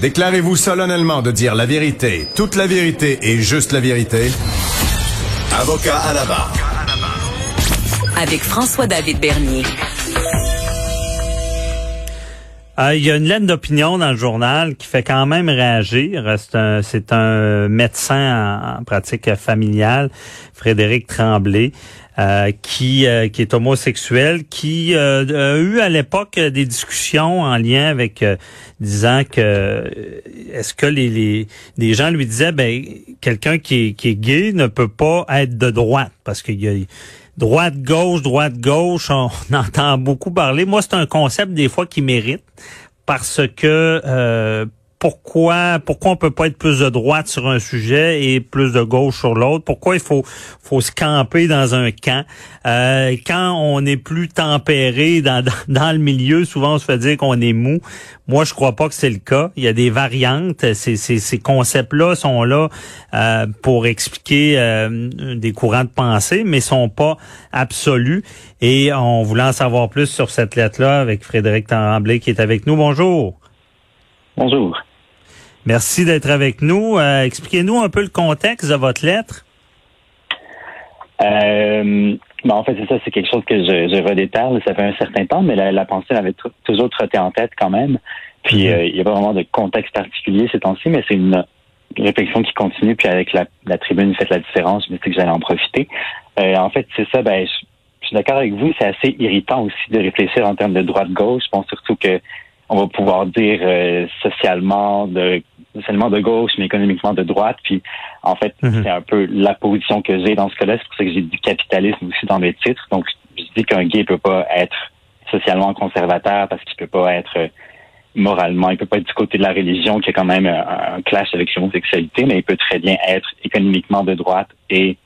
Déclarez-vous solennellement de dire la vérité, toute la vérité et juste la vérité. Avocat à la barre. Avec François-David Bernier. Euh, il y a une lettre d'opinion dans le journal qui fait quand même réagir. C'est un, médecin en, pratique familiale, Frédéric Tremblay, euh, qui, euh, qui est homosexuel, qui a eu à l'époque des discussions en lien avec disant que est-ce que les, les, gens lui disaient ben quelqu'un qui est, qui est gay ne peut pas être de droite parce qu'il y a droite gauche droite gauche on, entend beaucoup parler. Moi c'est un concept des fois qui mérite parce que euh, pourquoi pourquoi on peut pas être plus de droite sur un sujet et plus de gauche sur l'autre? Pourquoi il faut faut se camper dans un camp? Euh, Quand on est plus tempéré dans, dans, le milieu, souvent on se fait dire qu'on est mou. Moi, je crois pas que c'est le cas. Il y a des variantes. Ces, ces, ces concepts-là sont là euh, pour expliquer euh, des courants de pensée, mais sont pas absolus. Et on voulait en savoir plus sur cette lettre-là avec Frédéric Tremblay qui est avec nous. Bonjour. Bonjour. Merci d'être avec nous. Euh, expliquez-nous un peu le contexte de votre lettre. Euh, ben, en fait, c'est ça, c'est quelque chose que je, je redéterre. Ça fait un certain temps, mais la, pensée m'avait toujours trotté en tête quand même. Puis mhm. euh, il n'y a pas vraiment de contexte particulier ces temps-ci, mais c'est une réflexion qui continue. Puis avec la, la tribune, fait la différence. Je me suis que j'allais en profiter. en fait, c'est ça. Ben, je, suis d'accord avec vous. C'est assez irritant aussi de réfléchir en termes de droite-gauche. Je pense surtout que on va pouvoir dire socialement de seulement de gauche, mais économiquement de droite. Puis, en fait, mhm. c'est un peu la position que j'ai dans ce cas-là. C'est pour ça que j'ai du capitalisme aussi dans mes titres. Donc, je dis qu'un gay peut pas être socialement conservateur parce qu'il peut pas être euh, moralement, il peut pas être du côté de la religion qui a quand même un, clash avec l'homosexualité, mais il peut très bien être économiquement de droite et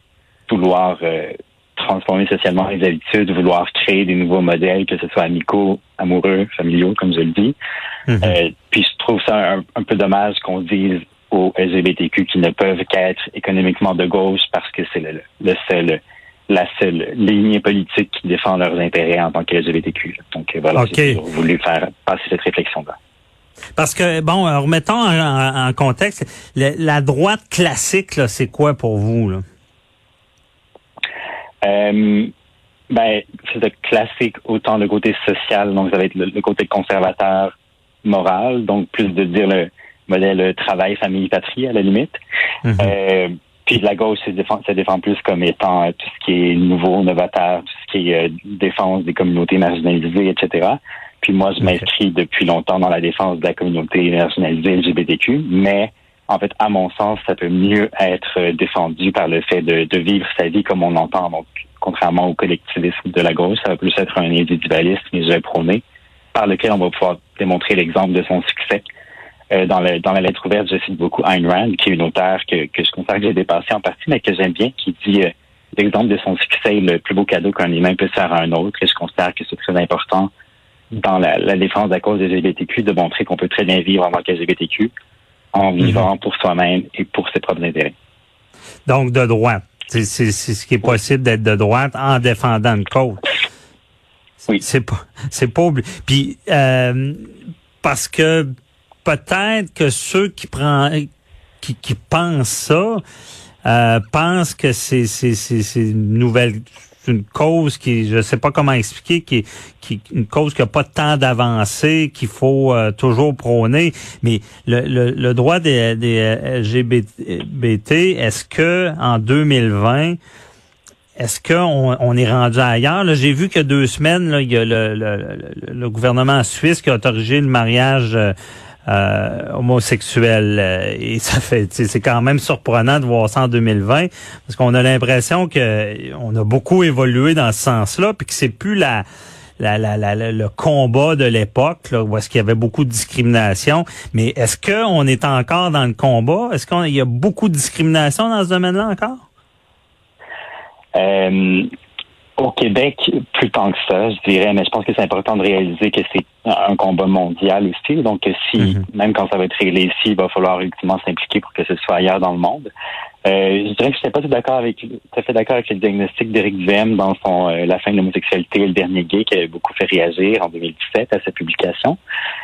vouloir euh, transformer socialement les habitudes, vouloir créer des nouveaux modèles, que ce soit amicaux, amoureux, familiaux, comme je le dis. Mhm. Euh, puis je trouve ça un, peu dommage qu'on dise aux LGBTQ qu'ils ne peuvent qu'être économiquement de gauche parce que c'est le, seul la seule ligne politique qui défend leurs intérêts en tant que LGBTQ. Donc voilà, j'ai voulu faire passer cette réflexion-là. Parce que, bon, remettons en, contexte, la droite classique, c'est quoi pour vous? Là? Euh, ben, c'est classique autant le côté social, donc ça va être le, côté conservateur moral, donc plus de dire le modèle travail, famille, patrie à la limite. Mhm. euh, puis la gauche se défend, se défend plus comme étant tout ce qui est nouveau, novateur, tout ce qui est euh, défense des communautés marginalisées, etc. Puis moi, je m'inscris depuis longtemps dans la défense de la communauté marginalisée LGBTQ, mais en fait, à mon sens, ça peut mieux être défendu par le fait de, vivre sa vie comme on entend. Donc, contrairement au collectivisme de la gauche, ça va plus être un individualisme, et je prôné, par lequel on va pouvoir démontrer l'exemple de son succès. Euh, dans, dans la lettre ouverte, je cite beaucoup Ayn Rand, qui est une auteure que, que je considère que j'ai dépassé en partie, mais que j'aime bien, qui dit euh, l'exemple de son succès le plus beau cadeau qu'un humain peut faire à un autre. Et je considère que c'est très important dans la, défense de la cause des LGBTQ de montrer qu'on peut très bien vivre en tant qu'LGBTQ en vivant pour soi-même et pour ses propres intérêts. Donc, de droite. C'est ce qui est possible d'être de droite en défendant une cause. Oui. C'est pas, c'est pas Puis, euh, parce que peut-être que ceux qui prennent, qui, qui pensent ça, euh, pensent que c'est, c'est, c'est une nouvelle une cause qui, je sais pas comment expliquer, qui, qui une cause qui a pas tant d'avancée, qu'il faut euh, toujours prôner. Mais le, le, droit des, des LGBT, est-ce que en 2020 est-ce qu'on on est rendu ailleurs? J'ai vu que deux semaines, là, il y a le, le, le, gouvernement suisse qui a autorisé le mariage euh, euh, homosexuels. Euh, et ça fait, c'est quand même surprenant de voir ça en 2020 parce qu'on a l'impression que on a beaucoup évolué dans ce sens-là, puis que c'est plus la la, la, la, le combat de l'époque, où est-ce qu'il y avait beaucoup de discrimination. Mais est-ce qu'on est encore dans le combat? Est-ce qu'il y a beaucoup de discrimination dans ce domaine-là encore? Euh, au Québec, plus tant que ça, je dirais, mais je pense que c'est important de réaliser que c'est un combat mondial aussi. Donc, si, mhm. même quand ça va être réglé ici, il va falloir ultimement s'impliquer pour que ce soit ailleurs dans le monde. Euh, je dirais que je n'étais pas tout d'accord avec, tout à fait d'accord avec le diagnostic d'Éric Duhem dans son euh, La fin de l'homosexualité et le dernier gay qui avait beaucoup fait réagir en 2017 à sa publication.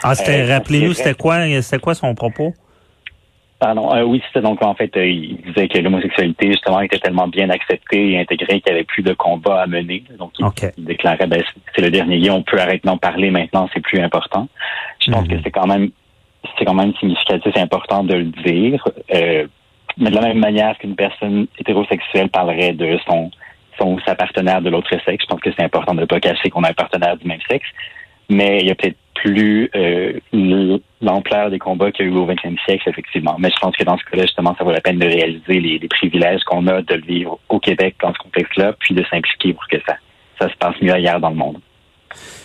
Ah, c'était, euh, rappelez-nous, c'était quoi, c'était quoi son propos? Pardon, euh, oui, c'était donc en fait, euh, il disait que l'homosexualité justement était tellement bien acceptée et intégrée qu'il n'y avait plus de combat à mener. Donc il, déclarait, ben, c'est le dernier lien, on peut arrêter d'en parler maintenant, c'est plus important. Je pense que mhm. c'est quand même, c'est quand même significatif et important de le dire. Euh, mais de la même manière qu'une personne hétérosexuelle parlerait de son, son sa partenaire de l'autre sexe, je pense que c'est important de ne pas cacher qu'on a un partenaire du même sexe. Mais il y a peut-être plus euh, l'ampleur des combats qu'il y a eu au 20e siècle, effectivement. Mais je pense que dans ce cas-là, justement, ça vaut la peine de réaliser les, privilèges qu'on a de le vivre au Québec dans ce contexte-là, puis de s'impliquer pour que ça, ça se passe mieux ailleurs dans le monde.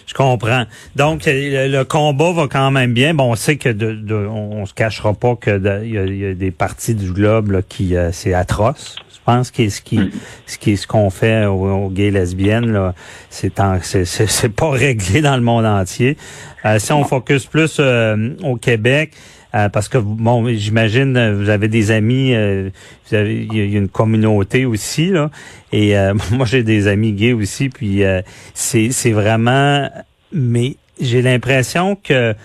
Je comprends. Donc le, combat va quand même bien. Bon, on sait que de, on, se cachera pas que il y, a des parties du globe là, qui euh, c'est atroce. Je pense que ce qui, ce qui, ce qu'on fait aux, gays lesbiennes là, c'est c'est pas réglé dans le monde entier. Euh, si on focus plus euh, au Québec, euh, parce que bon, j'imagine vous avez des amis, vous avez il y a une communauté aussi là, et moi j'ai des amis gays aussi, puis c'est c'est vraiment, mais j'ai l'impression que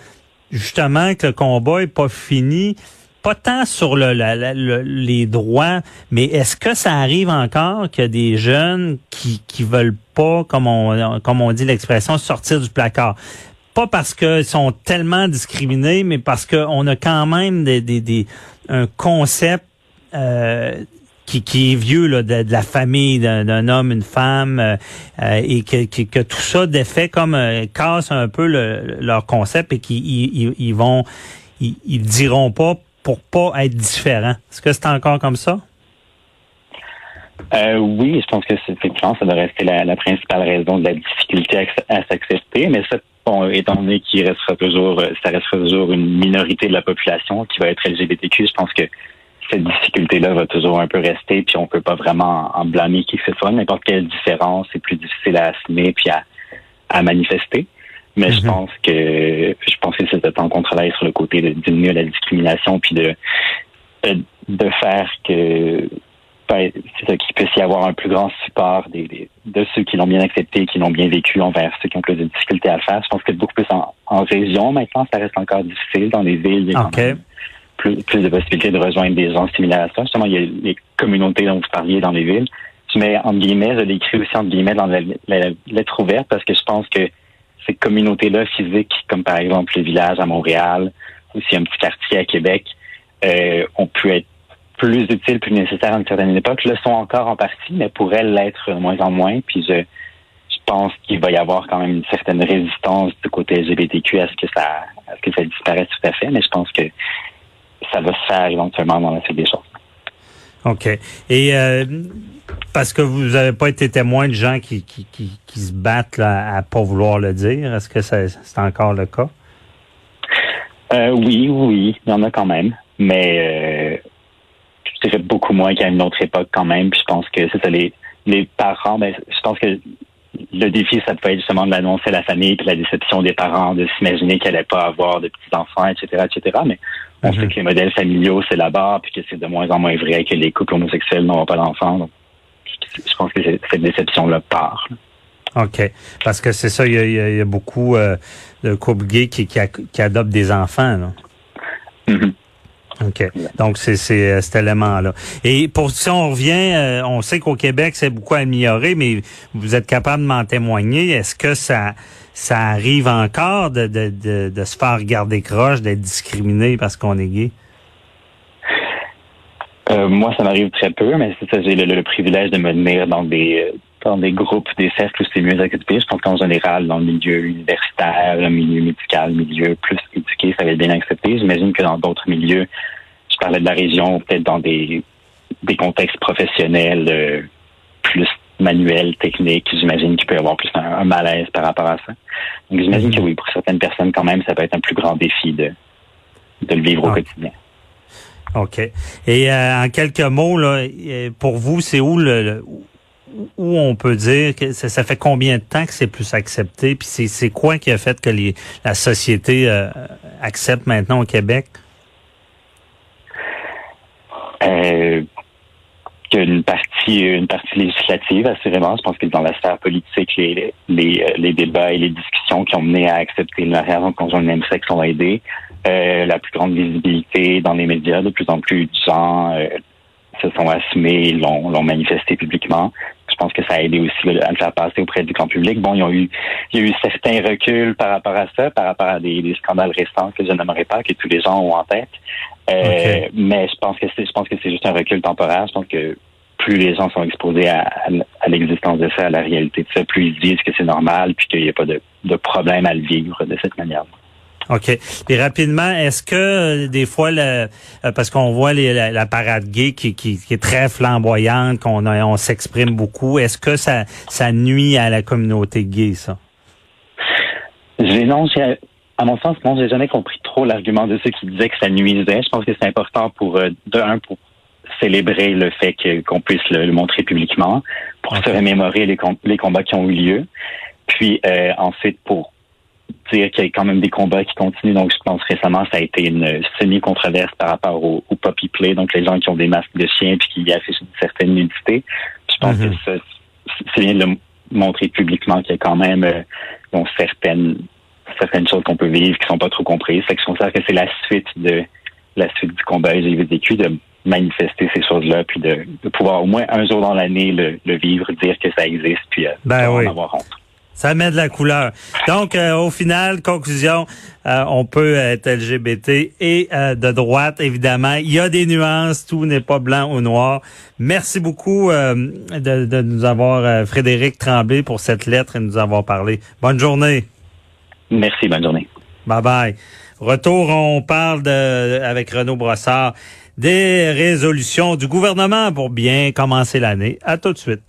justement que le combat est pas fini pas tant sur le, les droits, mais est-ce que ça arrive encore que des jeunes qui qui veulent pas, comme on comme on dit l'expression, sortir du placard? Pas parce qu'ils sont tellement discriminés, mais parce qu'on a quand même des, des, un concept euh, qui, qui est vieux là, de, la famille d'un homme, une femme, euh, euh, et que, que, tout ça défait comme casse un peu leur concept et qu'ils ils, ils, vont ils, ils diront pas pour pas être différent. Est-ce que c'est encore comme ça? Euh, oui, je pense que c'est effectivement, ça doit rester la, principale raison de la difficulté à, s'accepter, mais étant donné qu'il restera toujours, euh, ça restera toujours une minorité de la population qui va être LGBTQ, je pense que cette difficulté-là va toujours un peu rester, puis on peut pas vraiment en blâmer qui fait ça. N'importe quelle différence, c'est plus difficile à assumer puis à, à manifester. Mais je mhm. pense que je pense que c'est de temps qu'on travaille sur le côté de diminuer la discrimination puis de de faire que ben, c'est qu'il puisse y avoir un plus grand support des, de ceux qui l'ont bien accepté, qui l'ont bien vécu envers ceux qui ont plus de difficultés à le faire. Je pense que beaucoup plus en, région maintenant, ça reste encore difficile. Dans les villes, il y a plus, plus de possibilités de rejoindre des gens similaires à ça. Justement, il y a les communautés dont vous parliez dans les villes. Je mets entre guillemets, je l'écris aussi entre guillemets dans la, la lettre ouverte parce que je pense que ces communautés-là physiques, comme par exemple les villages à Montréal, ou si un petit quartier à Québec, euh, ont pu être plus utiles, plus nécessaires à une certaine époque, le sont encore en partie, mais pourraient l'être de moins en moins. Puis je, je pense qu'il va y avoir quand même une certaine résistance du côté LGBTQ à ce que ça, à ce que ça disparaisse tout à fait, mais je pense que ça va se faire éventuellement dans la suite des choses. OK. Et euh, parce que vous n'avez pas été témoin de gens qui, qui, qui, qui se battent là, à pas vouloir le dire? Est-ce que c'est encore le cas? Euh, oui, oui, il y en a quand même. Mais euh, dirais beaucoup moins qu'à une autre époque quand même. Puis je pense que c'est ça, les, les parents, ben, je pense que le défi, ça peut être justement de l'annoncer à la famille, puis la déception des parents, de s'imaginer qu'elle n'allait pas avoir de petits-enfants, etc., etc. Mais on sait mhm. que les modèles familiaux, c'est là-bas, puis que c'est de moins en moins vrai que les couples homosexuels n'auront pas d'enfants je pense que cette déception-là part. OK. Parce que c'est ça, il y a, beaucoup euh, de couples gays qui, adoptent des enfants. Mm-hmm. OK. Donc, c'est euh, cet élément-là. Et pour si on revient, euh, on sait qu'au Québec, c'est beaucoup amélioré, mais vous êtes capable de m'en témoigner. Est-ce que ça ça arrive encore de, de se faire garder croche, d'être discriminé parce qu'on est gay? Euh, moi, ça m'arrive très peu, mais c'est ça, j'ai le, privilège de me tenir dans des dans des groupes, des cercles où c'est mieux accepté. Je pense qu'en général, dans le milieu universitaire, le milieu médical, le milieu plus éduqué, ça va être bien accepté. J'imagine que dans d'autres milieux, je parlais de la région, peut-être dans des des contextes professionnels euh, plus manuel, technique. J'imagine qu'il peut y avoir plus un, malaise par rapport à ça. Donc, j'imagine que mhm. oui, pour certaines personnes, quand même, ça peut être un plus grand défi de, de le vivre au quotidien. OK. Et euh, en quelques mots, là, pour vous, c'est où le, où on peut dire que ça, fait combien de temps que c'est plus accepté? Puis c'est quoi qui a fait que les, la société euh, accepte maintenant au Québec? Euh, une partie une partie législative, assurément. Je pense que dans la sphère politique, les, les, euh, les débats et les discussions qui ont mené à accepter le mariage en conjoint de même sexe ont aidé. Euh, la plus grande visibilité dans les médias, de plus en plus de gens euh, se sont assumés, l'ont manifesté publiquement. Je pense que ça a aidé aussi à le faire passer auprès du grand public. Bon, il y a eu, il y a eu certains reculs par rapport à ça, par rapport à des, des scandales récents que je n'aimerais pas, que tous les gens ont en tête. Euh, mais je pense que c'est, je pense que c'est juste un recul temporaire. Je pense que plus les gens sont exposés à, à, l'existence de ça, à la réalité de ça, plus ils disent que c'est normal, puis qu'il n'y a pas de, de problème à le vivre de cette manière. OK. Et rapidement, est-ce que euh, des fois, le, euh, parce qu'on voit les, la, parade gay qui, qui, qui, est très flamboyante, qu'on on s'exprime beaucoup, est-ce que ça, ça nuit à la communauté gay, ça? J'ai, non, à mon sens, non, j'ai jamais compris trop l'argument de ceux qui disaient que ça nuisait. Je pense que c'est important pour, euh, de un, pour célébrer le fait qu'on puisse le, montrer publiquement, pour se remémorer les, les combats qui ont eu lieu, puis euh, ensuite pour dire qu'il y a quand même des combats qui continuent. Donc, je pense récemment, ça a été une semi-controverse par rapport au, au puppy play, donc les gens qui ont des masques de chiens puis qui affichent une certaine nudité. Je pense que mm-hmm. ça, c'est bien de le montrer publiquement qu'il y a quand même euh, certaines certaines choses qu'on peut vivre qui sont pas trop comprises. Fait que je considère que c'est la suite de la suite du combat LGBTQ de manifester ces choses-là, puis de, pouvoir au moins un jour dans l'année le, vivre, dire que ça existe, puis euh, ben en avoir honte. Ça met de la couleur. Donc, euh, au final, conclusion, euh, on peut être LGBT et de droite, évidemment. Il y a des nuances, tout n'est pas blanc ou noir. Merci beaucoup de, de, nous avoir, Frédéric Tremblay, pour cette lettre et nous avoir parlé. Bonne journée. Merci, bonne journée. Bye bye. Retour, on parle de, avec Renaud Brossard des résolutions du gouvernement pour bien commencer l'année. À tout de suite.